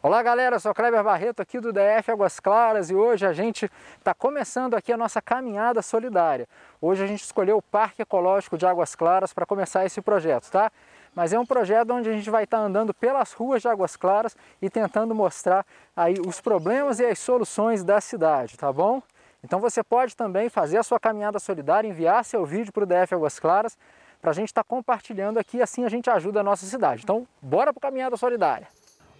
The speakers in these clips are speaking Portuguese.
Olá galera, eu sou Kleber Barreto aqui do DF Águas Claras e hoje a gente está começando aqui a nossa caminhada solidária. Hoje a gente escolheu o Parque Ecológico de Águas Claras para começar esse projeto, tá? Mas é um projeto onde a gente vai estar tá andando pelas ruas de Águas Claras e tentando mostrar aí os problemas e as soluções da cidade, tá bom? Então você pode também fazer a sua caminhada solidária, enviar seu vídeo para o DF Águas Claras para a gente estar tá compartilhando aqui, assim a gente ajuda a nossa cidade. Então bora para caminhada solidária!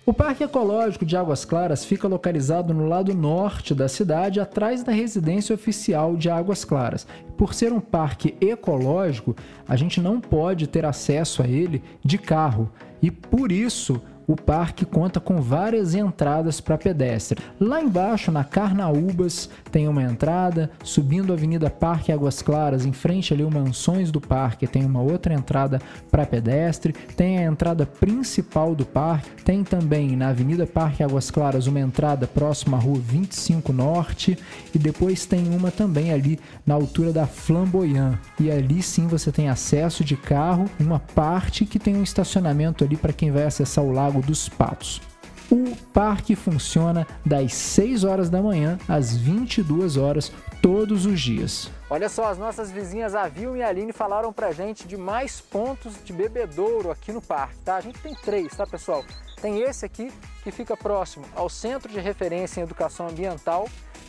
O Parque Ecológico de Águas Claras fica localizado no lado norte da cidade, atrás da residência oficial de Águas Claras. Por ser um parque ecológico, a gente não pode ter acesso a ele de carro e por isso o parque conta com várias entradas para pedestre. Lá embaixo, na Carnaúbas, tem uma entrada, subindo a Avenida Parque Águas Claras, em frente ali o Mansões do Parque, tem uma outra entrada para pedestre, tem a entrada principal do parque, tem também na Avenida Parque Águas Claras uma entrada próxima à Rua 25 Norte e depois tem uma também ali na altura da Flamboyant. E ali sim você tem acesso de carro, uma parte que tem um estacionamento ali para quem vai acessar o Lago dos Patos. O parque funciona das 6 horas da manhã às 22 horas todos os dias. Olha só, as nossas vizinhas a Vilma e Aline falaram pra gente de mais pontos de bebedouro aqui no parque, tá? A gente tem três, tá pessoal? Tem esse aqui que fica próximo ao Centro de Referência em Educação Ambiental,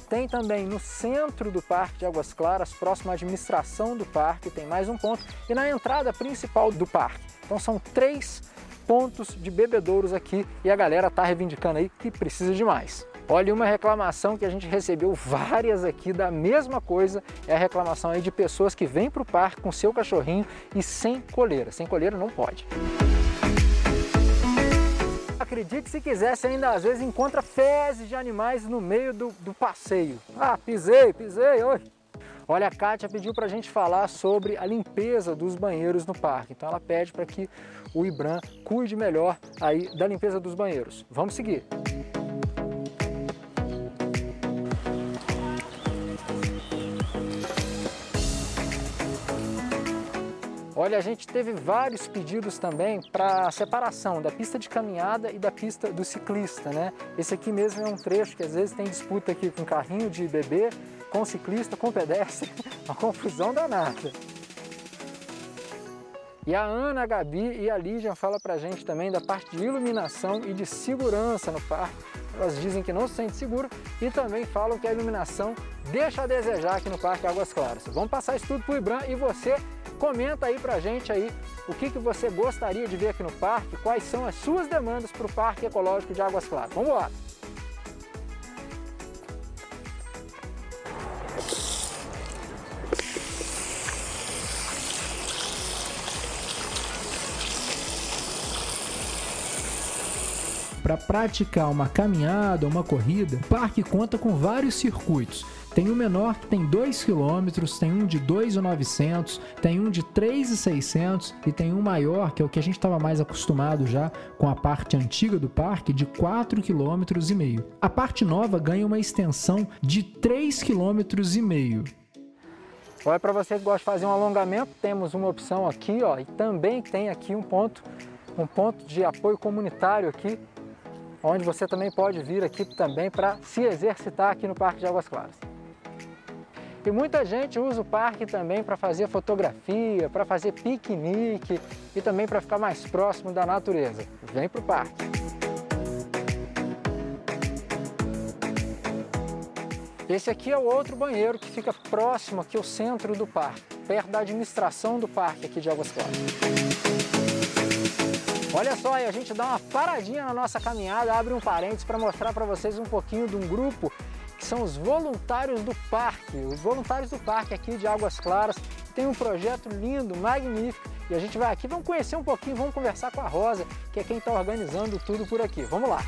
tem também no centro do Parque de Águas Claras, próximo à administração do parque, tem mais um ponto, e na entrada principal do parque. Então são três pontos de bebedouros aqui e a galera está reivindicando aí que precisa de mais. Olha, uma reclamação que a gente recebeu várias aqui da mesma coisa é a reclamação aí de pessoas que vêm para o parque com seu cachorrinho e sem coleira. Sem coleira não pode. Acredite se quiser, você ainda às vezes encontra fezes de animais no meio do, do passeio. Ah, pisei, pisei, oi. Olha, a Kátia pediu para a gente falar sobre a limpeza dos banheiros no parque. Então ela pede para que o IBRAM cuide melhor aí da limpeza dos banheiros. Vamos seguir. Olha, a gente teve vários pedidos também para separação da pista de caminhada e da pista do ciclista, né? Esse aqui mesmo é um trecho que às vezes tem disputa aqui com carrinho de bebê, com ciclista, com pedestre, uma confusão danada. E a Ana, a Gabi e a Lígia falam pra gente também da parte de iluminação e de segurança no parque. Elas dizem que não se sente seguro e também falam que a iluminação deixa a desejar aqui no Parque Águas Claras. Vamos passar isso tudo pro Ibram e você comenta aí pra gente aí o que, que você gostaria de ver aqui no parque, quais são as suas demandas para o Parque Ecológico de Águas Claras. Vamos lá! Para praticar uma caminhada uma corrida, o parque conta com vários circuitos. Tem um menor que tem 2 km, tem um de 2,900, tem um de 3,600 e tem um maior, que é o que a gente estava mais acostumado já com a parte antiga do parque, de 4,5 km. A parte nova ganha uma extensão de 3,5 km. Olha, para você que gosta de fazer um alongamento, temos uma opção aqui, ó, e também tem aqui um ponto, um ponto de apoio comunitário aqui onde você também pode vir aqui também para se exercitar aqui no Parque de Águas Claras. E muita gente usa o parque também para fazer fotografia, para fazer piquenique e também para ficar mais próximo da natureza. Vem para o parque! Esse aqui é o outro banheiro que fica próximo aqui ao centro do parque, perto da administração do parque aqui de Águas Claras. Olha só, a gente dá uma paradinha na nossa caminhada, abre um parênteses para mostrar para vocês um pouquinho de um grupo que são os voluntários do parque. Os voluntários do parque aqui de Águas Claras tem um projeto lindo, magnífico e a gente vai aqui, vamos conhecer um pouquinho, vamos conversar com a Rosa, que é quem está organizando tudo por aqui. Vamos lá!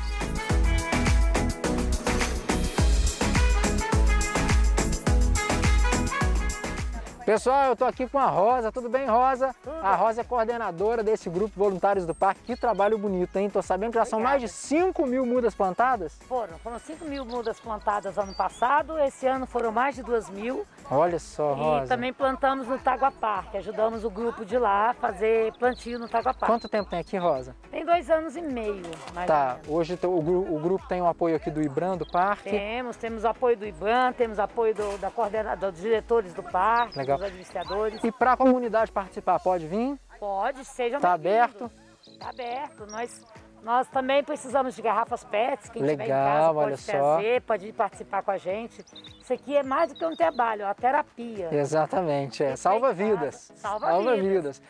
Pessoal, eu tô aqui com a Rosa. Tudo bem, Rosa? Tudo. A Rosa é coordenadora desse grupo Voluntários do Parque. Que trabalho bonito, hein? Tô sabendo que já são mais de 5 mil mudas plantadas. Foram, foram 5 mil mudas plantadas ano passado, esse ano foram mais de 2 mil. Olha só, Rosa. E também plantamos no Tagua Parque, ajudamos o grupo de lá a fazer plantio no Tagua Parque. Quanto tempo tem aqui, Rosa? Tem dois anos e meio, mais Tá, hoje o, o, grupo tem o apoio aqui do IBRAM do parque? Temos, temos o apoio do IBRAM, temos apoio do, da coordenadora, dos diretores do parque, Legal. Dos administradores. E para a comunidade participar, pode vir? Pode, seja Tá aberto? Tá aberto. Nós, nós também precisamos de garrafas PETs. Quem Legal, tiver em casa olha pode só. trazer, pode ir participar com a gente. Isso aqui é mais do que um trabalho, é uma terapia. Exatamente, é. Salva vidas. salva vidas.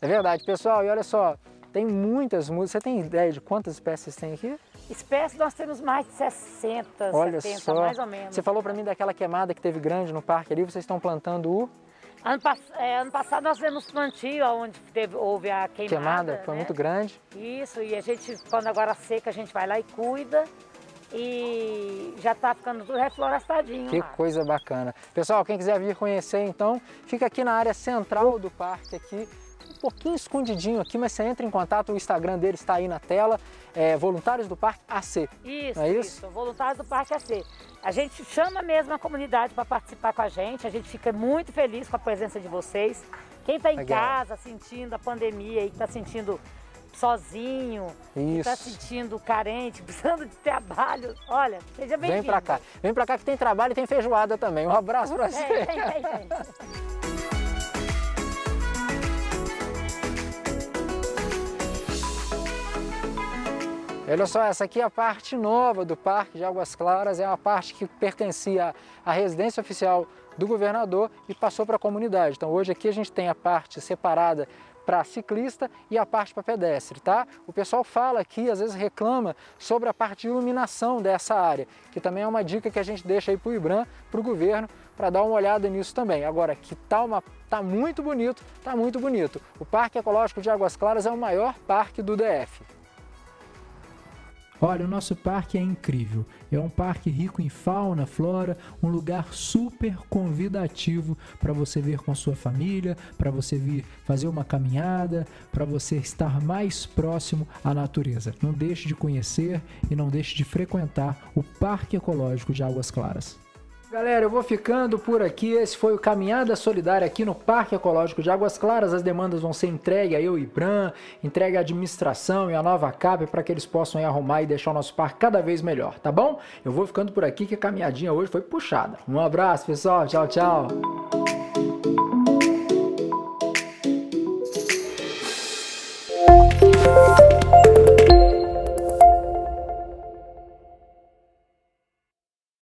É verdade, pessoal. E olha só, tem muitas mudas. Você tem ideia de quantas espécies tem aqui? Espécies nós temos mais de 60, Olha 70, só. mais ou menos. Você falou para mim daquela queimada que teve grande no parque ali. Vocês estão plantando o Ano, é, ano passado nós fizemos plantio, onde teve, houve a queimada. queimada, foi né? muito grande. Isso, e a gente, quando agora seca, a gente vai lá e cuida. E já tá ficando tudo reflorestadinho Que lá. coisa bacana. Pessoal, quem quiser vir conhecer, então, fica aqui na área central do parque aqui, pouquinho escondidinho aqui, mas você entra em contato, o Instagram dele está aí na tela, é Voluntários do Parque AC. Isso, Não é isso, isso? Voluntários do Parque AC. A gente chama mesmo a comunidade para participar com a gente, a gente fica muito feliz com a presença de vocês. Quem está em Legal. casa sentindo a pandemia e está sentindo sozinho, está Isso. sentindo carente, precisando de trabalho, olha, seja bem-vindo. Vem pra cá. Vem pra cá que tem trabalho e tem feijoada também. Um abraço pra você. Tem, tem, tem, Olha só, essa aqui é a parte nova do Parque de Águas Claras, é uma parte que pertencia à residência oficial do governador e passou para a comunidade. Então hoje aqui a gente tem a parte separada para ciclista e a parte para pedestre, tá? O pessoal fala aqui, às vezes reclama sobre a parte de iluminação dessa área, que também é uma dica que a gente deixa aí para o IBRAM, para o governo, para dar uma olhada nisso também. Agora, que tá, uma, tá muito bonito, tá muito bonito. O Parque Ecológico de Águas Claras é o maior parque do DF. Olha, o nosso parque é incrível. É um parque rico em fauna, flora, um lugar super convidativo para você vir com sua família, para você vir fazer uma caminhada, para você estar mais próximo à natureza. Não deixe de conhecer e não deixe de frequentar o Parque Ecológico de Águas Claras. Galera, eu vou ficando por aqui. Esse foi o Caminhada Solidária aqui no Parque Ecológico de Águas Claras. As demandas vão ser entregue a eu e Bran, entregue à administração e à nova CAP para que eles possam arrumar e deixar o nosso parque cada vez melhor, tá bom? Eu vou ficando por aqui que a caminhadinha hoje foi puxada. Um abraço, pessoal. Tchau, tchau.